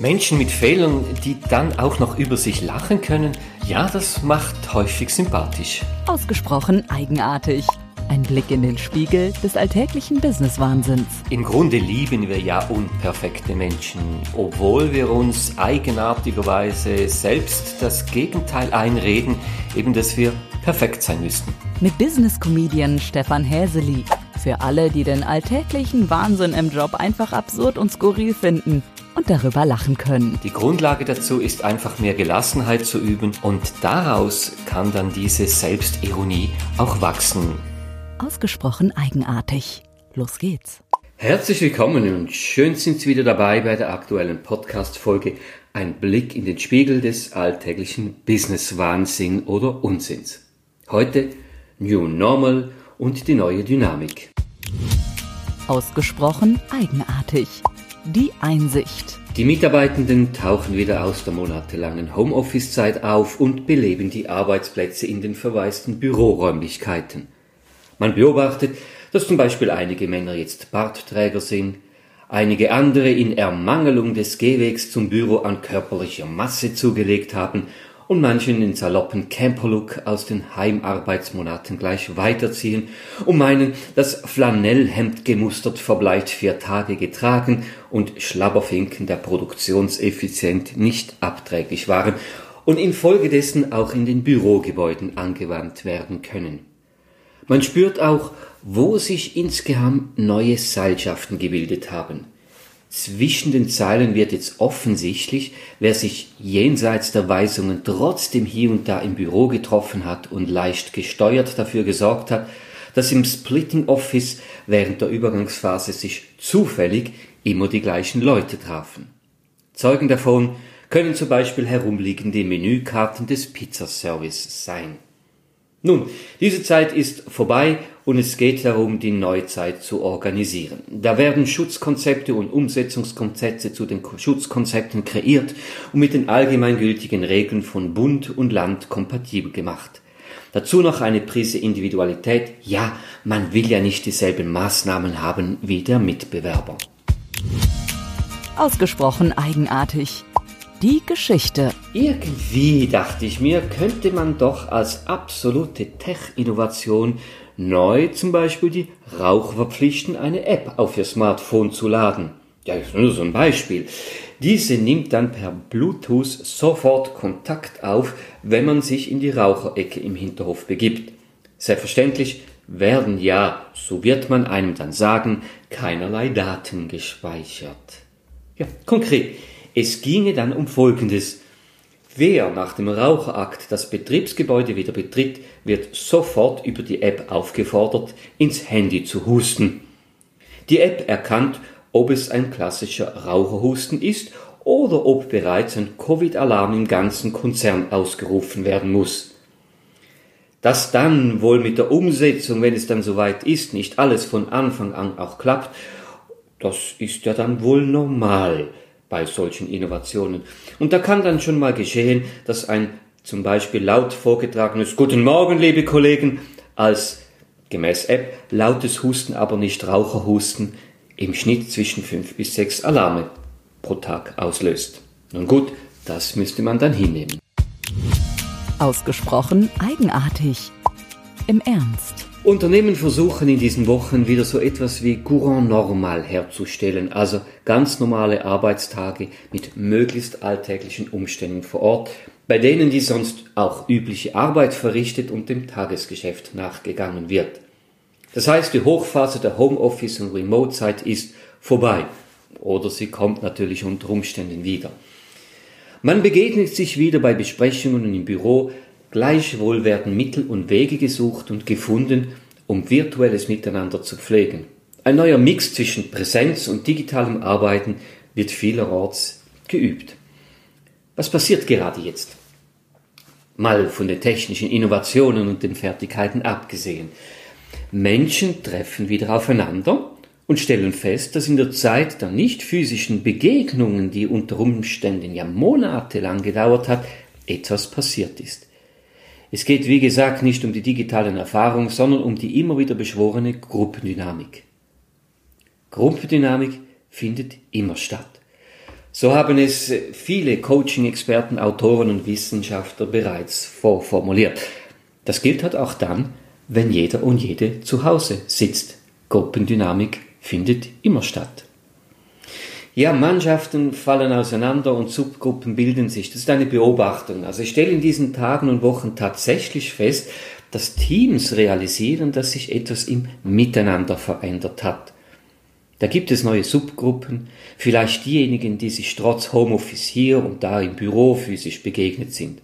Menschen mit Fehlern, die dann auch noch über sich lachen können, ja, das macht häufig sympathisch. Ausgesprochen eigenartig. Ein Blick in den Spiegel des alltäglichen Business-Wahnsinns. Im Grunde lieben wir ja unperfekte Menschen, obwohl wir uns eigenartigerweise selbst das Gegenteil einreden, eben dass wir perfekt sein müssten. Mit Business-Comedian Stefan Häseli. Für alle, die den alltäglichen Wahnsinn im Job einfach absurd und skurril finden und darüber lachen können. Die Grundlage dazu ist einfach mehr Gelassenheit zu üben und daraus kann dann diese Selbstironie auch wachsen. Ausgesprochen eigenartig. Los geht's. Herzlich willkommen und schön sind Sie wieder dabei bei der aktuellen Podcast-Folge Ein Blick in den Spiegel des alltäglichen Business-Wahnsinn oder Unsinns. Heute New Normal und die neue Dynamik. Ausgesprochen eigenartig. Die Einsicht. Die Mitarbeitenden tauchen wieder aus der monatelangen Homeoffice-Zeit auf und beleben die Arbeitsplätze in den verwaisten Büroräumlichkeiten. Man beobachtet, dass zum Beispiel einige Männer jetzt Bartträger sind, einige andere in Ermangelung des Gehwegs zum Büro an körperlicher Masse zugelegt haben und manchen den saloppen Camperlook aus den Heimarbeitsmonaten gleich weiterziehen und meinen, das Flanellhemd gemustert verbleicht vier Tage getragen und Schlabberfinken der Produktionseffizient nicht abträglich waren und infolgedessen auch in den Bürogebäuden angewandt werden können. Man spürt auch, wo sich insgeheim neue Seilschaften gebildet haben – zwischen den Zeilen wird jetzt offensichtlich, wer sich jenseits der Weisungen trotzdem hier und da im Büro getroffen hat und leicht gesteuert dafür gesorgt hat, dass im Splitting Office während der Übergangsphase sich zufällig immer die gleichen Leute trafen. Zeugen davon können zum Beispiel herumliegende Menükarten des Pizzaservice sein. Nun, diese Zeit ist vorbei und es geht darum, die Neuzeit zu organisieren. Da werden Schutzkonzepte und Umsetzungskonzepte zu den Schutzkonzepten kreiert und mit den allgemeingültigen Regeln von Bund und Land kompatibel gemacht. Dazu noch eine Prise Individualität. Ja, man will ja nicht dieselben Maßnahmen haben wie der Mitbewerber. Ausgesprochen eigenartig. Die Geschichte. Irgendwie, dachte ich mir, könnte man doch als absolute Tech-Innovation neu zum Beispiel die Raucher verpflichten, eine App auf ihr Smartphone zu laden. Ja, das ist nur so ein Beispiel. Diese nimmt dann per Bluetooth sofort Kontakt auf, wenn man sich in die Raucherecke im Hinterhof begibt. Selbstverständlich werden ja, so wird man einem dann sagen, keinerlei Daten gespeichert. Ja, konkret. Es ginge dann um Folgendes. Wer nach dem Raucherakt das Betriebsgebäude wieder betritt, wird sofort über die App aufgefordert, ins Handy zu husten. Die App erkannt, ob es ein klassischer Raucherhusten ist oder ob bereits ein Covid-Alarm im ganzen Konzern ausgerufen werden muss. Dass dann wohl mit der Umsetzung, wenn es dann soweit ist, nicht alles von Anfang an auch klappt, das ist ja dann wohl normal bei solchen Innovationen. Und da kann dann schon mal geschehen, dass ein zum Beispiel laut vorgetragenes Guten Morgen, liebe Kollegen, als gemäß App lautes Husten, aber nicht Raucherhusten im Schnitt zwischen fünf bis sechs Alarme pro Tag auslöst. Nun gut, das müsste man dann hinnehmen. Ausgesprochen eigenartig. Im Ernst. Unternehmen versuchen in diesen Wochen wieder so etwas wie Courant normal herzustellen, also ganz normale Arbeitstage mit möglichst alltäglichen Umständen vor Ort, bei denen die sonst auch übliche Arbeit verrichtet und dem Tagesgeschäft nachgegangen wird. Das heißt, die Hochphase der Homeoffice- und Remote-Zeit ist vorbei. Oder sie kommt natürlich unter Umständen wieder. Man begegnet sich wieder bei Besprechungen im Büro, Gleichwohl werden Mittel und Wege gesucht und gefunden, um virtuelles Miteinander zu pflegen. Ein neuer Mix zwischen Präsenz und digitalem Arbeiten wird vielerorts geübt. Was passiert gerade jetzt? Mal von den technischen Innovationen und den Fertigkeiten abgesehen. Menschen treffen wieder aufeinander und stellen fest, dass in der Zeit der nicht physischen Begegnungen, die unter Umständen ja monatelang gedauert hat, etwas passiert ist. Es geht, wie gesagt, nicht um die digitalen Erfahrungen, sondern um die immer wieder beschworene Gruppendynamik. Gruppendynamik findet immer statt. So haben es viele Coaching-Experten, Autoren und Wissenschaftler bereits vorformuliert. Das gilt halt auch dann, wenn jeder und jede zu Hause sitzt. Gruppendynamik findet immer statt. Ja, Mannschaften fallen auseinander und Subgruppen bilden sich. Das ist eine Beobachtung. Also ich stelle in diesen Tagen und Wochen tatsächlich fest, dass Teams realisieren, dass sich etwas im Miteinander verändert hat. Da gibt es neue Subgruppen, vielleicht diejenigen, die sich trotz Homeoffice hier und da im Büro physisch begegnet sind.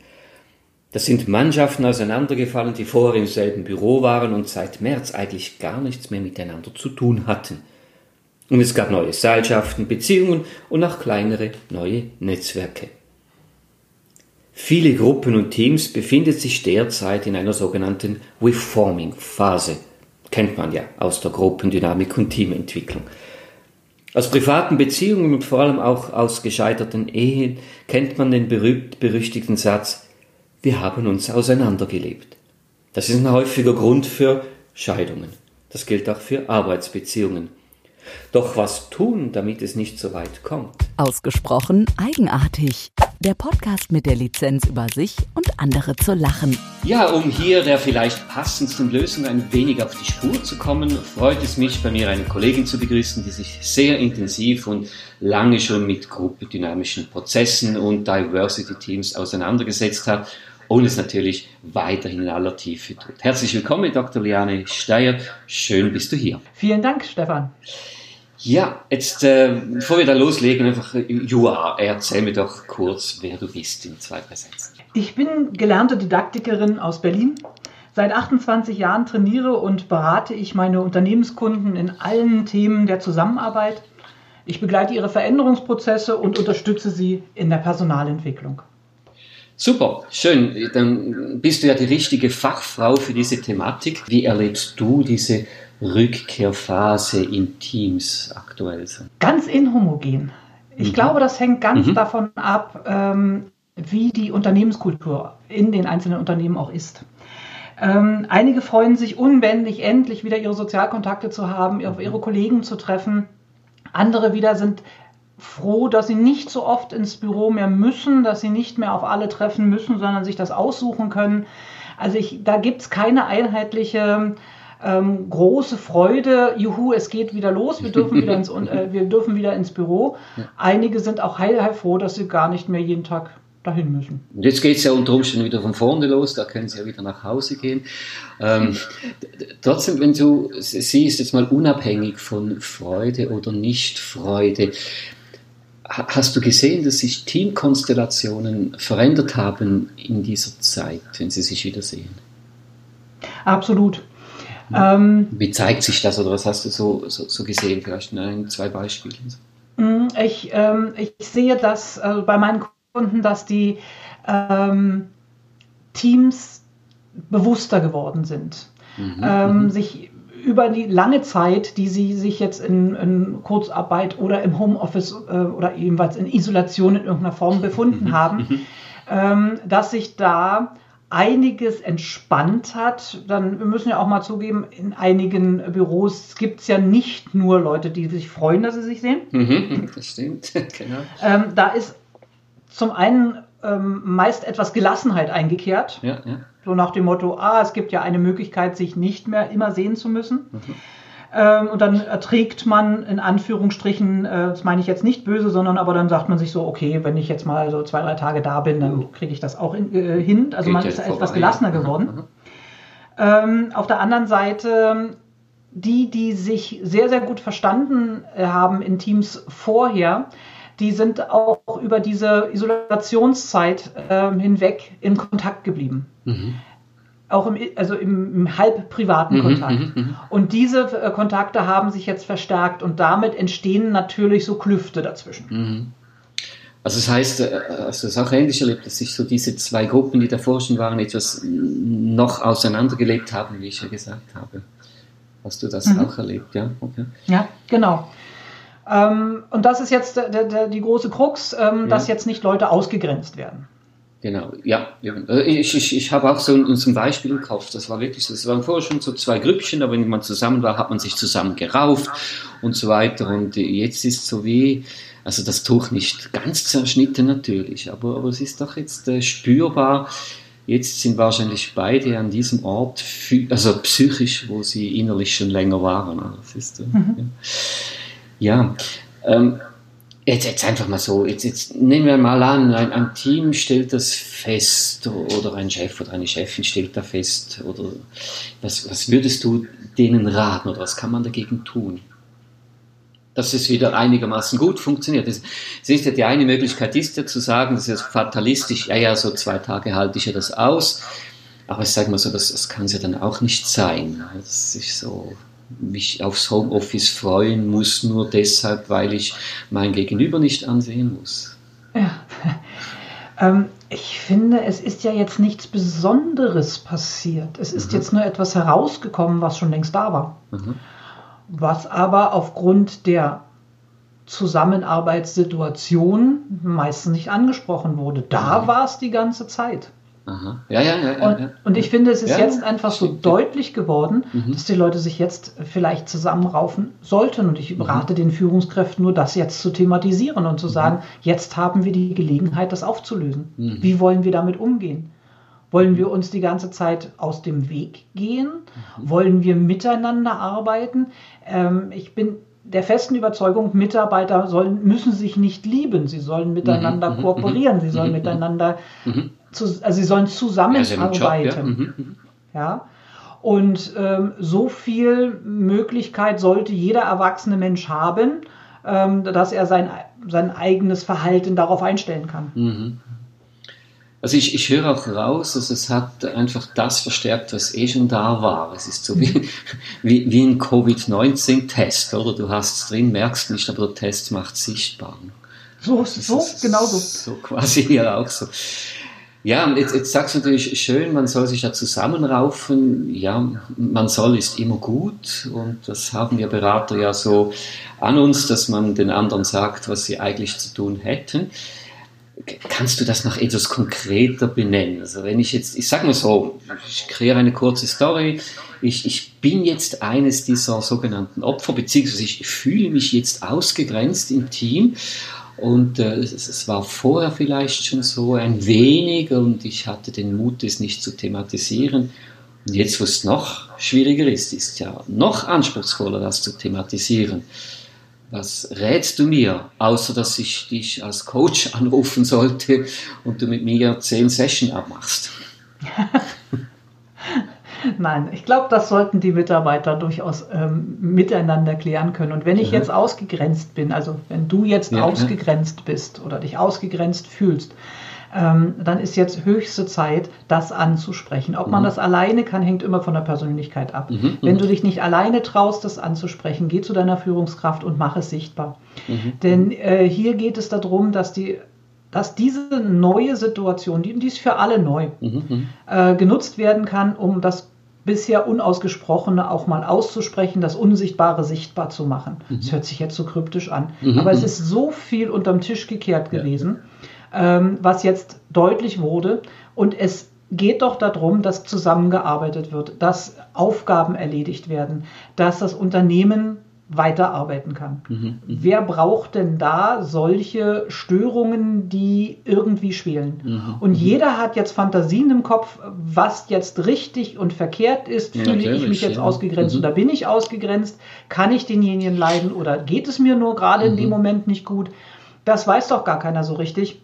Das sind Mannschaften auseinandergefallen, die vorher im selben Büro waren und seit März eigentlich gar nichts mehr miteinander zu tun hatten. Und es gab neue Seilschaften, Beziehungen und auch kleinere neue Netzwerke. Viele Gruppen und Teams befinden sich derzeit in einer sogenannten Reforming-Phase. Kennt man ja aus der Gruppendynamik und Teamentwicklung. Aus privaten Beziehungen und vor allem auch aus gescheiterten Ehen kennt man den berühmt-berüchtigten Satz, wir haben uns auseinandergelebt. Das ist ein häufiger Grund für Scheidungen. Das gilt auch für Arbeitsbeziehungen. Doch was tun, damit es nicht so weit kommt? Ausgesprochen eigenartig. Der Podcast mit der Lizenz über sich und andere zu lachen. Ja, um hier der vielleicht passendsten Lösung ein wenig auf die Spur zu kommen, freut es mich, bei mir eine Kollegin zu begrüßen, die sich sehr intensiv und lange schon mit gruppendynamischen Prozessen und Diversity Teams auseinandergesetzt hat und es natürlich weiterhin in aller Tiefe tut. Herzlich willkommen, Dr. Liane Steyer. Schön bist du hier. Vielen Dank, Stefan. Ja, jetzt, äh, bevor wir da loslegen, einfach, äh, Joa, erzähl mir doch kurz, wer du bist in zwei, drei Sätzen. Ich bin gelernte Didaktikerin aus Berlin. Seit 28 Jahren trainiere und berate ich meine Unternehmenskunden in allen Themen der Zusammenarbeit. Ich begleite ihre Veränderungsprozesse und unterstütze sie in der Personalentwicklung. Super, schön. Dann bist du ja die richtige Fachfrau für diese Thematik. Wie erlebst du diese Rückkehrphase in Teams aktuell? Ganz inhomogen. Ich mhm. glaube, das hängt ganz mhm. davon ab, ähm, wie die Unternehmenskultur in den einzelnen Unternehmen auch ist. Ähm, einige freuen sich unbändig, endlich wieder ihre Sozialkontakte zu haben, auf ihre Kollegen zu treffen. Andere wieder sind froh, dass sie nicht so oft ins Büro mehr müssen, dass sie nicht mehr auf alle treffen müssen, sondern sich das aussuchen können. Also ich, da gibt es keine einheitliche ähm, große Freude, juhu, es geht wieder los, wir dürfen wieder ins, äh, wir dürfen wieder ins Büro. Einige sind auch heilheil froh, dass sie gar nicht mehr jeden Tag dahin müssen. Und jetzt geht es ja unter Umständen wieder von vorne los, da können sie ja wieder nach Hause gehen. Ähm, trotzdem, wenn du siehst, jetzt mal unabhängig von Freude oder Nicht-Freude, hast du gesehen, dass sich Teamkonstellationen verändert haben in dieser Zeit, wenn sie sich wiedersehen? Absolut. Ähm, Wie zeigt sich das oder was hast du so, so, so gesehen? Vielleicht in ein, zwei Beispielen. Mm, ich, ähm, ich sehe das äh, bei meinen Kunden, dass die ähm, Teams bewusster geworden sind, mhm, ähm, mhm. sich über die lange Zeit, die sie sich jetzt in, in Kurzarbeit oder im Homeoffice äh, oder ebenfalls in Isolation in irgendeiner Form befunden haben, ähm, dass sich da einiges entspannt hat. Dann, wir müssen ja auch mal zugeben, in einigen Büros gibt es ja nicht nur Leute, die sich freuen, dass sie sich sehen. Mhm, das stimmt, genau. Ähm, da ist zum einen ähm, meist etwas Gelassenheit eingekehrt. Ja, ja. So nach dem Motto, ah, es gibt ja eine Möglichkeit, sich nicht mehr immer sehen zu müssen. Mhm. Ähm, und dann erträgt man in Anführungsstrichen, äh, das meine ich jetzt nicht böse, sondern aber dann sagt man sich so, okay, wenn ich jetzt mal so zwei, drei Tage da bin, dann kriege ich das auch in, äh, hin. Also Geht man ist etwas gelassener geworden. Ähm, auf der anderen Seite, die, die sich sehr, sehr gut verstanden haben in Teams vorher, die sind auch über diese Isolationszeit äh, hinweg in Kontakt geblieben. Mhm auch im, also im, im halb privaten mhm, Kontakt. Mhm, mhm. und diese äh, Kontakte haben sich jetzt verstärkt und damit entstehen natürlich so Klüfte dazwischen. Mhm. Also das heißt, äh, hast du das auch ähnlich erlebt, dass sich so diese zwei Gruppen, die davor schon waren, etwas noch auseinandergelebt haben, wie ich ja gesagt habe. Hast du das mhm. auch erlebt, ja? Okay. Ja, genau. Ähm, und das ist jetzt die große Krux, ähm, ja. dass jetzt nicht Leute ausgegrenzt werden. Genau, ja. Also ich, ich, ich habe auch so ein, so ein Beispiel im Kopf. Das war wirklich so. Es waren vorher schon so zwei Grüppchen, aber wenn man zusammen war, hat man sich zusammen gerauft und so weiter. Und jetzt ist so wie, also das Tuch nicht ganz zerschnitten natürlich, aber, aber es ist doch jetzt äh, spürbar. Jetzt sind wahrscheinlich beide an diesem Ort, also psychisch, wo sie innerlich schon länger waren. Das ist, äh, mhm. ja. Ja ähm, Jetzt, jetzt einfach mal so, jetzt, jetzt nehmen wir mal an, ein, ein, Team stellt das fest oder ein Chef oder eine Chefin stellt das fest oder was, was würdest du denen raten oder was kann man dagegen tun? Dass es wieder einigermaßen gut funktioniert. Das, ist ja die eine Möglichkeit, ist ja zu sagen, das ist fatalistisch, ja, ja, so zwei Tage halte ich ja das aus. Aber ich sage mal so, das, das kann es ja dann auch nicht sein. Das ist so, mich aufs Homeoffice freuen muss, nur deshalb, weil ich mein Gegenüber nicht ansehen muss. Ja. Ähm, ich finde, es ist ja jetzt nichts Besonderes passiert. Es ist mhm. jetzt nur etwas herausgekommen, was schon längst da war. Mhm. Was aber aufgrund der Zusammenarbeitssituation meistens nicht angesprochen wurde. Da mhm. war es die ganze Zeit. Aha. Ja, ja, ja, ja, und, ja. und ich finde, es ist ja, jetzt einfach so deutlich geworden, mhm. dass die Leute sich jetzt vielleicht zusammenraufen sollten. Und ich mhm. rate den Führungskräften nur, das jetzt zu thematisieren und zu mhm. sagen, jetzt haben wir die Gelegenheit, das aufzulösen. Mhm. Wie wollen wir damit umgehen? Wollen wir uns die ganze Zeit aus dem Weg gehen? Mhm. Wollen wir miteinander arbeiten? Ähm, ich bin der festen Überzeugung, Mitarbeiter sollen, müssen sich nicht lieben, sie sollen miteinander mhm, kooperieren, sie sollen miteinander zu, also sie sollen zusammenarbeiten. Ja, mhm, mhm. ja. Und ähm, so viel Möglichkeit sollte jeder erwachsene Mensch haben, ähm, dass er sein, sein eigenes Verhalten darauf einstellen kann. Mhm. Also ich, ich höre auch raus, dass es hat einfach das verstärkt, was eh schon da war. Es ist so wie, wie, wie ein Covid-19-Test, oder? Du hast es drin, merkst nicht, aber der Test macht sichtbar. So, so, genau so. So quasi hier auch so. Ja, und jetzt, jetzt sagst du natürlich schön, man soll sich ja zusammenraufen. Ja, man soll ist immer gut und das haben wir Berater ja so an uns, dass man den anderen sagt, was sie eigentlich zu tun hätten. Kannst du das noch etwas konkreter benennen? Also wenn ich jetzt, ich sag mal so, ich kreiere eine kurze Story. Ich, ich bin jetzt eines dieser sogenannten Opfer, beziehungsweise ich fühle mich jetzt ausgegrenzt im Team und äh, es, war vorher vielleicht schon so ein wenig und ich hatte den Mut, es nicht zu thematisieren. Und jetzt, wo es noch schwieriger ist, ist ja noch anspruchsvoller, das zu thematisieren. Was rätst du mir, außer dass ich dich als Coach anrufen sollte und du mit mir zehn Sessions abmachst? Nein, ich glaube, das sollten die Mitarbeiter durchaus ähm, miteinander klären können. Und wenn ich mhm. jetzt ausgegrenzt bin, also wenn du jetzt ja, ausgegrenzt ja. bist oder dich ausgegrenzt fühlst, ähm, dann ist jetzt höchste Zeit, das anzusprechen. Ob mhm. man das alleine kann, hängt immer von der Persönlichkeit ab. Mhm. mhm. Wenn du dich nicht alleine traust, das anzusprechen, geh zu deiner Führungskraft und mach es sichtbar. Mhm. Denn äh, hier geht es darum, dass die dass diese neue Situation, die, die ist für alle neu, mhm. mhm. äh, genutzt werden kann, um das bisher Unausgesprochene auch mal auszusprechen, das Unsichtbare sichtbar zu machen. Mhm. Das hört sich jetzt so kryptisch an. Mhm. Aber es ist so viel unterm Tisch gekehrt gewesen, ja. ähm, was jetzt deutlich wurde. Und es geht doch darum, dass zusammengearbeitet wird, dass Aufgaben erledigt werden, dass das Unternehmen weiterarbeiten kann. Mhm, mhm, Wer braucht denn da solche Störungen, die irgendwie schwelen? Mhm, und mhm. jeder hat jetzt Fantasien im Kopf, was jetzt richtig und verkehrt ist. Fühle ja, ich mich jetzt ja. ausgegrenzt mhm. oder bin ich ausgegrenzt? Kann ich denjenigen leiden oder geht es mir nur gerade in dem mhm. Moment nicht gut? Das weiß doch gar keiner so richtig.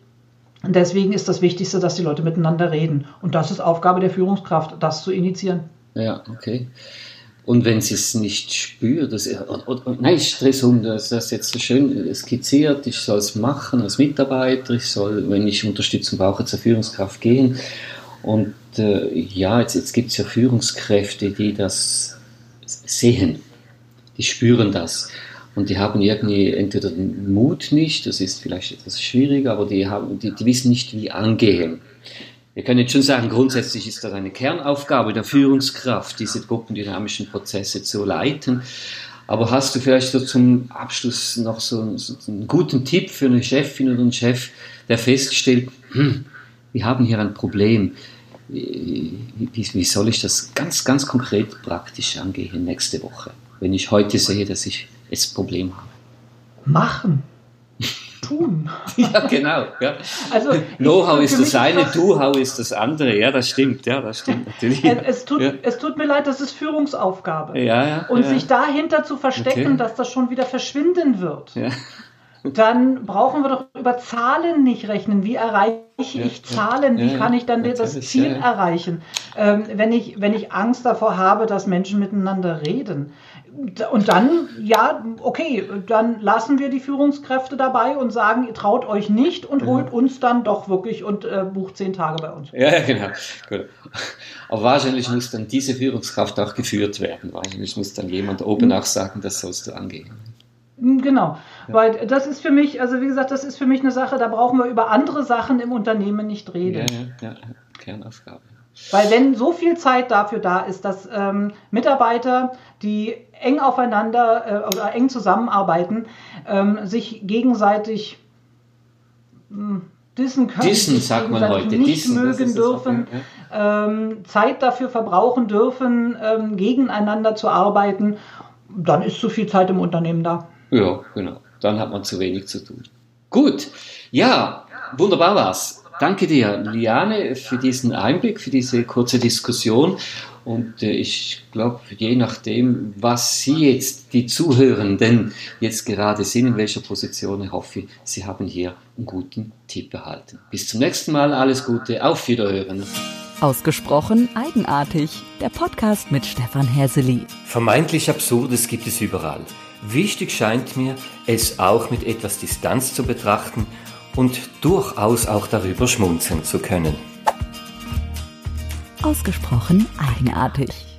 Und deswegen ist das Wichtigste, dass die Leute miteinander reden. Und das ist Aufgabe der Führungskraft, das zu initiieren. Ja, okay. Und wenn sie es nicht spürt, das, nein, Stressum, das, das jetzt so schön skizziert, ich soll es machen als Mitarbeiter, ich soll, wenn ich Unterstützung brauche, zur Führungskraft gehen. Und äh, ja, jetzt, jetzt gibt es ja Führungskräfte, die das sehen, die spüren das. Und die haben irgendwie entweder den Mut nicht, das ist vielleicht etwas schwieriger, aber die, haben, die, die wissen nicht, wie angehen. Wir können jetzt schon sagen, grundsätzlich ist das eine Kernaufgabe der Führungskraft, diese gruppendynamischen Prozesse zu leiten. Aber hast du vielleicht so zum Abschluss noch so, so einen guten Tipp für eine Chefin oder einen Chef, der feststellt, hm, wir haben hier ein Problem. Wie, wie, soll ich das ganz, ganz konkret praktisch angehen nächste Woche, wenn ich heute sehe, dass ich das Problem habe? Machen tun. ja, genau. Ja. Also, Know-how ist das eine, Do-how ist das andere. Ja, das stimmt. Ja, das stimmt natürlich. Es, es, tut, ja. es tut mir leid, das ist Führungsaufgabe. Ja, ja, Und sich dahinter zu verstecken, okay. dass das schon wieder verschwinden wird. Ja dann brauchen wir doch über Zahlen nicht rechnen. Wie erreiche ja, ich Zahlen? Wie ja, kann ich dann das Ziel erreichen? Ähm, wenn, ich, wenn ich Angst davor habe, dass Menschen miteinander reden. Und dann, ja, okay, dann lassen wir die Führungskräfte dabei und sagen, ihr traut euch nicht und holt uns dann doch wirklich und äh, bucht zehn Tage bei uns. Ja, genau. Gut. Aber wahrscheinlich muss dann diese Führungskraft auch geführt werden. Wahrscheinlich muss dann jemand oben hm. auch sagen, das sollst du angehen. Hm, genau, ja. weil das ist für mich, also wie gesagt, das ist für mich eine Sache, da brauchen wir über andere Sachen im Unternehmen nicht reden. Ja, ja, ja. Kernaufgabe. Weil wenn so viel Zeit dafür da ist, dass ähm, Mitarbeiter, die eng aufeinander äh, oder eng zusammenarbeiten, ähm, sich gegenseitig mh, hm, dissen können, dissen, sagt man heute, nicht dissen, mögen dürfen, auch, ähm, Zeit dafür verbrauchen dürfen, ähm, gegeneinander zu arbeiten, dann ist zu viel Zeit im Unternehmen da. Ja, genau. Dann hat man zu wenig zu tun. Gut, ja, wunderbar war's. Danke dir, Liane, für diesen Einblick, für diese kurze Diskussion. Und äh, ich glaube, je nachdem, was Sie jetzt, die Zuhörenden, jetzt gerade sind, in welcher Position, ich hoffe, Sie haben hier einen guten Tipp erhalten. Bis zum nächsten Mal, alles Gute, auf Wiederhören. Ausgesprochen eigenartig, der Podcast mit Stefan Häseli. Vermeintlich Absurdes gibt es überall. Wichtig scheint mir, es auch mit etwas Distanz zu betrachten und durchaus auch darüber schmunzeln zu können. Ausgesprochen eigenartig.